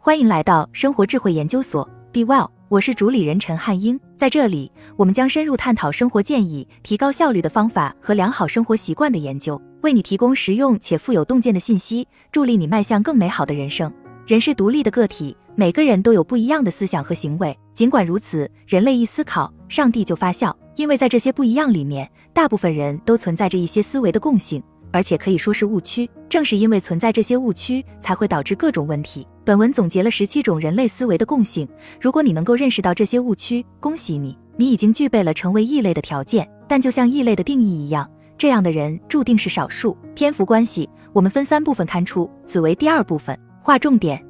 欢迎来到生活智慧研究所，Be Well，我是主理人陈汉英。在这里，我们将深入探讨生活建议、提高效率的方法和良好生活习惯的研究，为你提供实用且富有洞见的信息，助力你迈向更美好的人生。人是独立的个体，每个人都有不一样的思想和行为。尽管如此，人类一思考，上帝就发笑，因为在这些不一样里面，大部分人都存在着一些思维的共性。而且可以说是误区，正是因为存在这些误区，才会导致各种问题。本文总结了十七种人类思维的共性，如果你能够认识到这些误区，恭喜你，你已经具备了成为异类的条件。但就像异类的定义一样，这样的人注定是少数。篇幅关系，我们分三部分刊出，此为第二部分，划重点。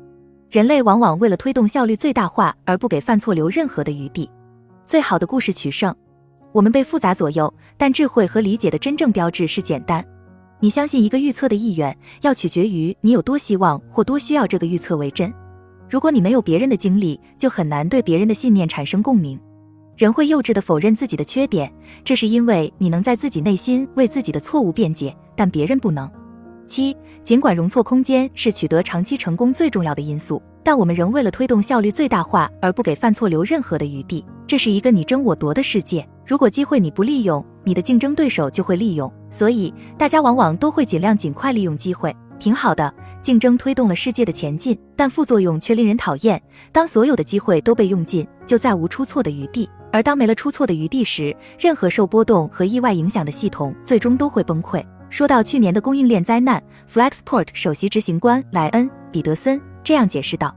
人类往往为了推动效率最大化，而不给犯错留任何的余地。最好的故事取胜，我们被复杂左右，但智慧和理解的真正标志是简单。你相信一个预测的意愿，要取决于你有多希望或多需要这个预测为真。如果你没有别人的经历，就很难对别人的信念产生共鸣。人会幼稚地否认自己的缺点，这是因为你能在自己内心为自己的错误辩解，但别人不能。七，尽管容错空间是取得长期成功最重要的因素，但我们仍为了推动效率最大化而不给犯错留任何的余地。这是一个你争我夺的世界。如果机会你不利用，你的竞争对手就会利用，所以大家往往都会尽量尽快利用机会。挺好的，竞争推动了世界的前进，但副作用却令人讨厌。当所有的机会都被用尽，就再无出错的余地。而当没了出错的余地时，任何受波动和意外影响的系统最终都会崩溃。说到去年的供应链灾难，Flexport 首席执行官莱恩·彼得森这样解释道：“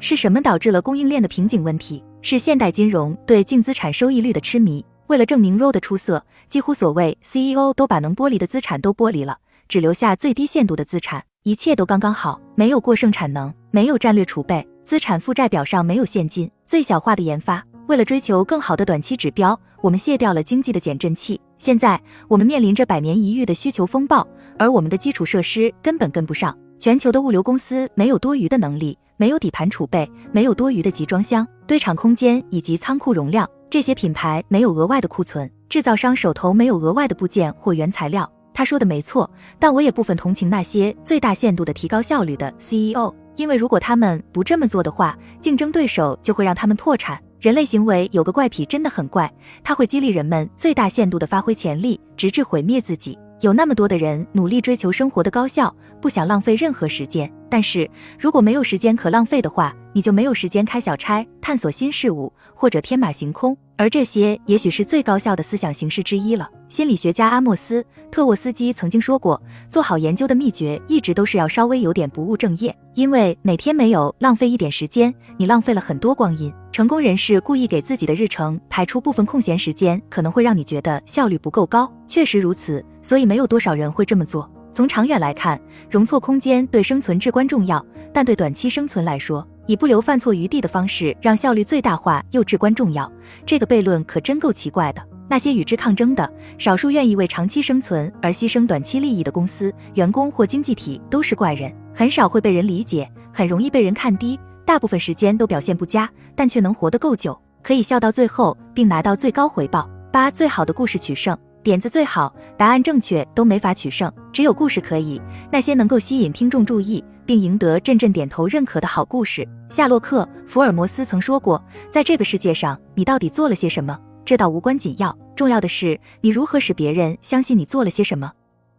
是什么导致了供应链的瓶颈问题？是现代金融对净资产收益率的痴迷。”为了证明 ROE 的出色，几乎所谓 CEO 都把能剥离的资产都剥离了，只留下最低限度的资产，一切都刚刚好，没有过剩产能，没有战略储备，资产负债表上没有现金，最小化的研发。为了追求更好的短期指标，我们卸掉了经济的减震器。现在我们面临着百年一遇的需求风暴，而我们的基础设施根本跟不上。全球的物流公司没有多余的能力，没有底盘储备，没有多余的集装箱、堆场空间以及仓库容量。这些品牌没有额外的库存，制造商手头没有额外的部件或原材料。他说的没错，但我也部分同情那些最大限度的提高效率的 CEO，因为如果他们不这么做的话，竞争对手就会让他们破产。人类行为有个怪癖，真的很怪，它会激励人们最大限度的发挥潜力，直至毁灭自己。有那么多的人努力追求生活的高效，不想浪费任何时间。但是如果没有时间可浪费的话，你就没有时间开小差、探索新事物或者天马行空。而这些也许是最高效的思想形式之一了。心理学家阿莫斯·特沃斯基曾经说过，做好研究的秘诀一直都是要稍微有点不务正业，因为每天没有浪费一点时间，你浪费了很多光阴。成功人士故意给自己的日程排出部分空闲时间，可能会让你觉得效率不够高。确实如此，所以没有多少人会这么做。从长远来看，容错空间对生存至关重要，但对短期生存来说，以不留犯错余地的方式让效率最大化又至关重要。这个悖论可真够奇怪的。那些与之抗争的少数愿意为长期生存而牺牲短期利益的公司、员工或经济体都是怪人，很少会被人理解，很容易被人看低，大部分时间都表现不佳，但却能活得够久，可以笑到最后并拿到最高回报。八最好的故事取胜。点子最好，答案正确都没法取胜，只有故事可以。那些能够吸引听众注意并赢得阵阵点头认可的好故事。夏洛克·福尔摩斯曾说过，在这个世界上，你到底做了些什么？这倒无关紧要，重要的是你如何使别人相信你做了些什么。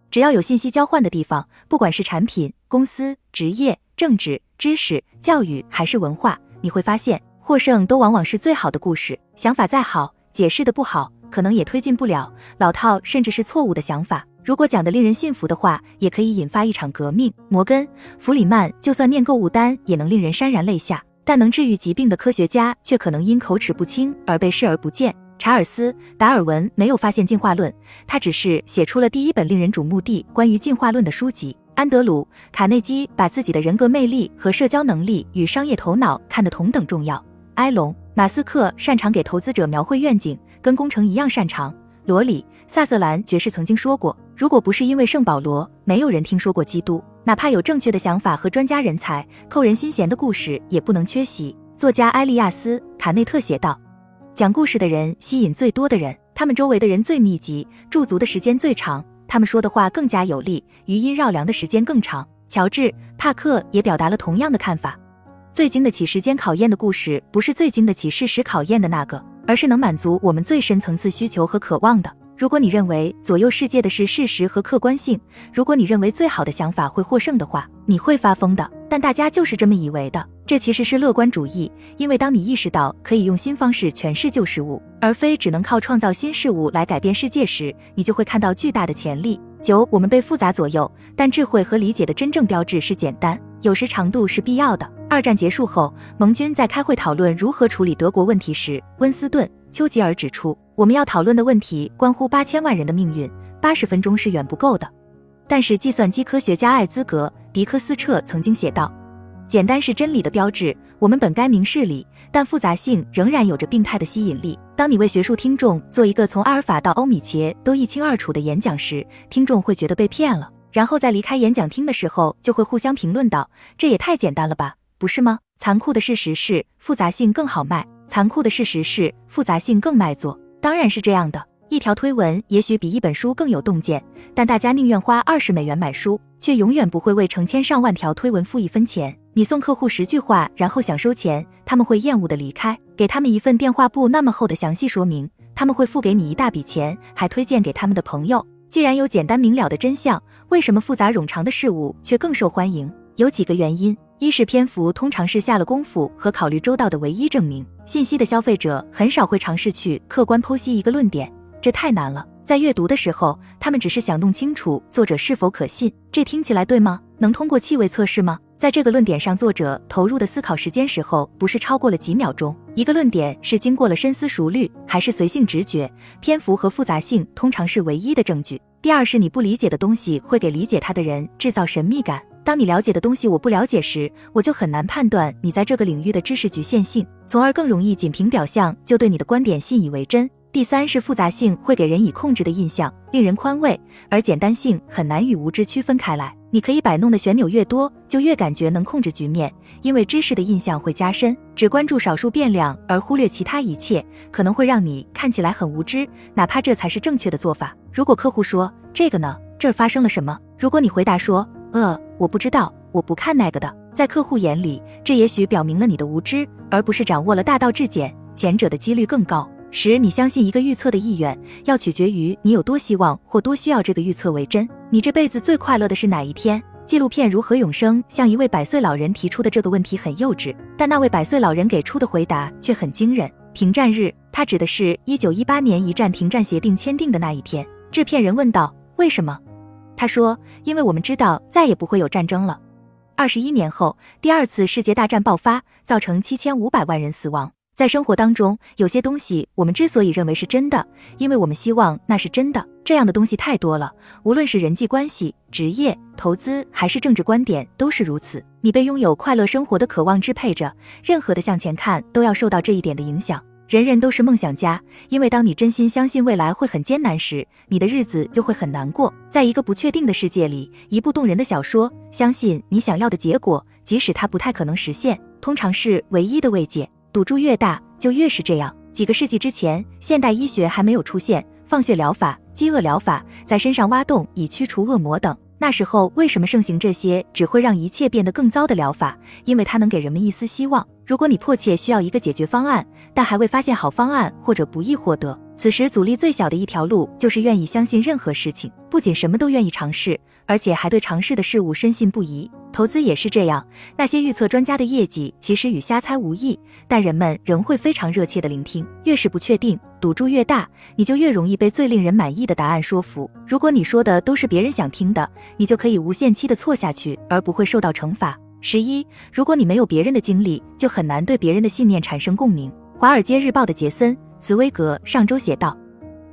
只要有信息交换的地方，不管是产品、公司、职业、政治、知识、教育还是文化，你会发现，获胜都往往是最好的故事。想法再好，解释的不好。可能也推进不了老套，甚至是错误的想法。如果讲的令人信服的话，也可以引发一场革命。摩根·弗里曼就算念购物单也能令人潸然泪下，但能治愈疾病的科学家却可能因口齿不清而被视而不见。查尔斯·达尔文没有发现进化论，他只是写出了第一本令人瞩目的关于进化论的书籍。安德鲁·卡内基把自己的人格魅力和社交能力与商业头脑看得同等重要。埃隆·马斯克擅长给投资者描绘愿景。跟工程一样擅长。罗里·萨瑟兰爵士曾经说过：“如果不是因为圣保罗，没有人听说过基督。哪怕有正确的想法和专家人才，扣人心弦的故事也不能缺席。”作家埃利亚斯·卡内特写道：“讲故事的人吸引最多的人，他们周围的人最密集，驻足的时间最长，他们说的话更加有力，余音绕梁的时间更长。”乔治·帕克也表达了同样的看法。最经得起时间考验的故事，不是最经得起事实考验的那个，而是能满足我们最深层次需求和渴望的。如果你认为左右世界的是事实和客观性，如果你认为最好的想法会获胜的话，你会发疯的。但大家就是这么以为的，这其实是乐观主义。因为当你意识到可以用新方式诠释旧事物，而非只能靠创造新事物来改变世界时，你就会看到巨大的潜力。九，我们被复杂左右，但智慧和理解的真正标志是简单。有时长度是必要的。二战结束后，盟军在开会讨论如何处理德国问题时，温斯顿·丘吉尔指出，我们要讨论的问题关乎八千万人的命运，八十分钟是远不够的。但是，计算机科学家艾兹格·迪克斯彻曾经写道：“简单是真理的标志，我们本该明事理，但复杂性仍然有着病态的吸引力。当你为学术听众做一个从阿尔法到欧米茄都一清二楚的演讲时，听众会觉得被骗了。”然后在离开演讲厅的时候，就会互相评论道：“这也太简单了吧，不是吗？”残酷的事实是，复杂性更好卖；残酷的事实是，复杂性更卖座。当然是这样的。一条推文也许比一本书更有洞见，但大家宁愿花二十美元买书，却永远不会为成千上万条推文付一分钱。你送客户十句话，然后想收钱，他们会厌恶的离开。给他们一份电话簿那么厚的详细说明，他们会付给你一大笔钱，还推荐给他们的朋友。既然有简单明了的真相，为什么复杂冗长的事物却更受欢迎？有几个原因：一是篇幅通常是下了功夫和考虑周到的唯一证明。信息的消费者很少会尝试去客观剖析一个论点，这太难了。在阅读的时候，他们只是想弄清楚作者是否可信。这听起来对吗？能通过气味测试吗？在这个论点上，作者投入的思考时间时候不是超过了几秒钟。一个论点是经过了深思熟虑，还是随性直觉？篇幅和复杂性通常是唯一的证据。第二是你不理解的东西会给理解它的人制造神秘感。当你了解的东西我不了解时，我就很难判断你在这个领域的知识局限性，从而更容易仅凭表象就对你的观点信以为真。第三是复杂性会给人以控制的印象，令人宽慰，而简单性很难与无知区分开来。你可以摆弄的旋钮越多，就越感觉能控制局面，因为知识的印象会加深。只关注少数变量而忽略其他一切，可能会让你看起来很无知，哪怕这才是正确的做法。如果客户说这个呢，这儿发生了什么？如果你回答说，呃，我不知道，我不看那个的，在客户眼里，这也许表明了你的无知，而不是掌握了大道至简，前者的几率更高。十，你相信一个预测的意愿，要取决于你有多希望或多需要这个预测为真。你这辈子最快乐的是哪一天？纪录片《如何永生》向一位百岁老人提出的这个问题很幼稚，但那位百岁老人给出的回答却很惊人。停战日，他指的是一九一八年一战停战协定签订的那一天。制片人问道：“为什么？”他说：“因为我们知道再也不会有战争了。”二十一年后，第二次世界大战爆发，造成七千五百万人死亡。在生活当中，有些东西我们之所以认为是真的，因为我们希望那是真的。这样的东西太多了，无论是人际关系、职业、投资，还是政治观点，都是如此。你被拥有快乐生活的渴望支配着，任何的向前看都要受到这一点的影响。人人都是梦想家，因为当你真心相信未来会很艰难时，你的日子就会很难过。在一个不确定的世界里，一部动人的小说，相信你想要的结果，即使它不太可能实现，通常是唯一的慰藉。赌注越大，就越是这样。几个世纪之前，现代医学还没有出现，放血疗法、饥饿疗法，在身上挖洞以驱除恶魔等。那时候为什么盛行这些只会让一切变得更糟的疗法？因为它能给人们一丝希望。如果你迫切需要一个解决方案，但还未发现好方案，或者不易获得，此时阻力最小的一条路就是愿意相信任何事情，不仅什么都愿意尝试，而且还对尝试的事物深信不疑。投资也是这样，那些预测专家的业绩其实与瞎猜无异，但人们仍会非常热切的聆听。越是不确定，赌注越大，你就越容易被最令人满意的答案说服。如果你说的都是别人想听的，你就可以无限期的错下去，而不会受到惩罚。十一，如果你没有别人的经历，就很难对别人的信念产生共鸣。华尔街日报的杰森·茨威格上周写道。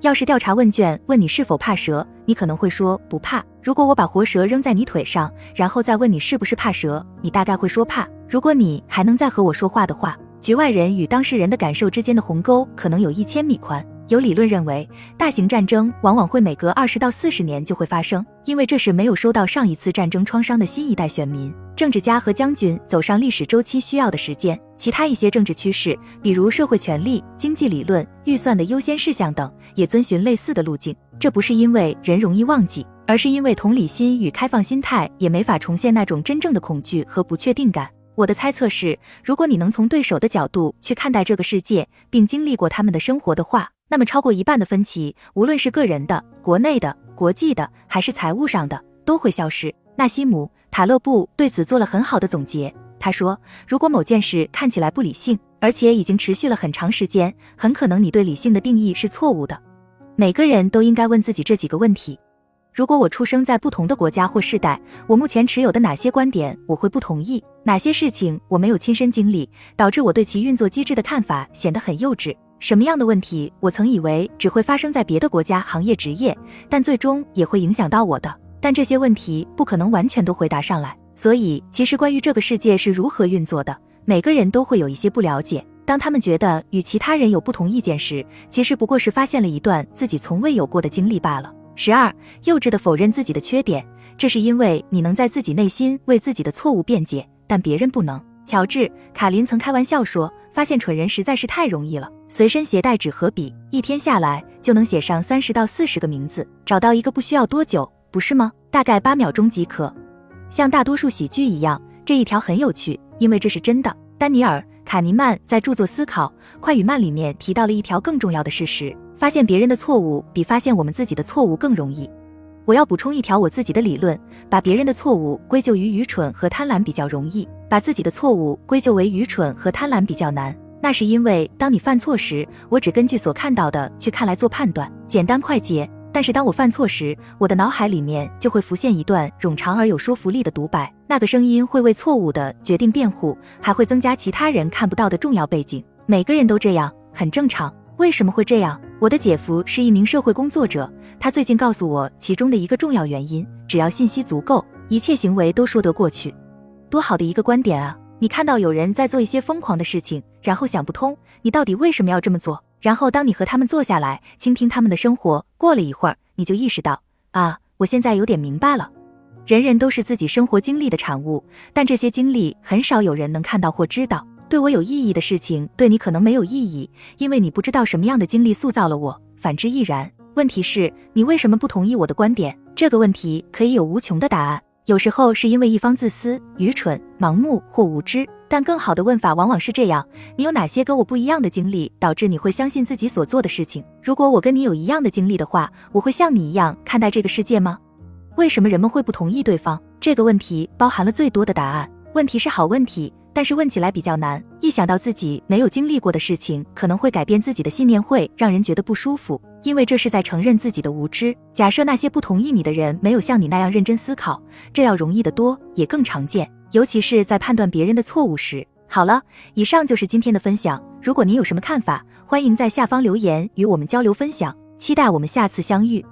要是调查问卷问你是否怕蛇，你可能会说不怕。如果我把活蛇扔在你腿上，然后再问你是不是怕蛇，你大概会说怕。如果你还能再和我说话的话，局外人与当事人的感受之间的鸿沟可能有一千米宽。有理论认为，大型战争往往会每隔二十到四十年就会发生，因为这是没有收到上一次战争创伤的新一代选民。政治家和将军走上历史周期需要的时间，其他一些政治趋势，比如社会权利、经济理论、预算的优先事项等，也遵循类似的路径。这不是因为人容易忘记，而是因为同理心与开放心态也没法重现那种真正的恐惧和不确定感。我的猜测是，如果你能从对手的角度去看待这个世界，并经历过他们的生活的话，那么超过一半的分歧，无论是个人的、国内的、国际的，还是财务上的，都会消失。纳西姆·塔勒布对此做了很好的总结。他说，如果某件事看起来不理性，而且已经持续了很长时间，很可能你对理性的定义是错误的。每个人都应该问自己这几个问题。如果我出生在不同的国家或世代，我目前持有的哪些观点我会不同意？哪些事情我没有亲身经历，导致我对其运作机制的看法显得很幼稚？什么样的问题我曾以为只会发生在别的国家、行业、职业，但最终也会影响到我的？但这些问题不可能完全都回答上来。所以，其实关于这个世界是如何运作的，每个人都会有一些不了解。当他们觉得与其他人有不同意见时，其实不过是发现了一段自己从未有过的经历罢了。十二，幼稚的否认自己的缺点，这是因为你能在自己内心为自己的错误辩解，但别人不能。乔治·卡林曾开玩笑说：“发现蠢人实在是太容易了，随身携带纸和笔，一天下来就能写上三十到四十个名字。找到一个不需要多久，不是吗？大概八秒钟即可。像大多数喜剧一样，这一条很有趣，因为这是真的。”丹尼尔·卡尼曼在著作《思考快与慢》里面提到了一条更重要的事实。发现别人的错误比发现我们自己的错误更容易。我要补充一条我自己的理论：把别人的错误归咎于愚蠢和贪婪比较容易，把自己的错误归咎为愚蠢和贪婪比较难。那是因为当你犯错时，我只根据所看到的去看来做判断，简单快捷；但是当我犯错时，我的脑海里面就会浮现一段冗长而有说服力的独白，那个声音会为错误的决定辩护，还会增加其他人看不到的重要背景。每个人都这样，很正常。为什么会这样？我的姐夫是一名社会工作者，他最近告诉我其中的一个重要原因：只要信息足够，一切行为都说得过去。多好的一个观点啊！你看到有人在做一些疯狂的事情，然后想不通你到底为什么要这么做，然后当你和他们坐下来倾听他们的生活，过了一会儿，你就意识到啊，我现在有点明白了。人人都是自己生活经历的产物，但这些经历很少有人能看到或知道。对我有意义的事情，对你可能没有意义，因为你不知道什么样的经历塑造了我。反之亦然。问题是，你为什么不同意我的观点？这个问题可以有无穷的答案。有时候是因为一方自私、愚蠢、盲目或无知，但更好的问法往往是这样：你有哪些跟我不一样的经历，导致你会相信自己所做的事情？如果我跟你有一样的经历的话，我会像你一样看待这个世界吗？为什么人们会不同意对方？这个问题包含了最多的答案。问题是好问题。但是问起来比较难，一想到自己没有经历过的事情可能会改变自己的信念，会让人觉得不舒服，因为这是在承认自己的无知。假设那些不同意你的人没有像你那样认真思考，这要容易得多，也更常见，尤其是在判断别人的错误时。好了，以上就是今天的分享。如果您有什么看法，欢迎在下方留言与我们交流分享。期待我们下次相遇。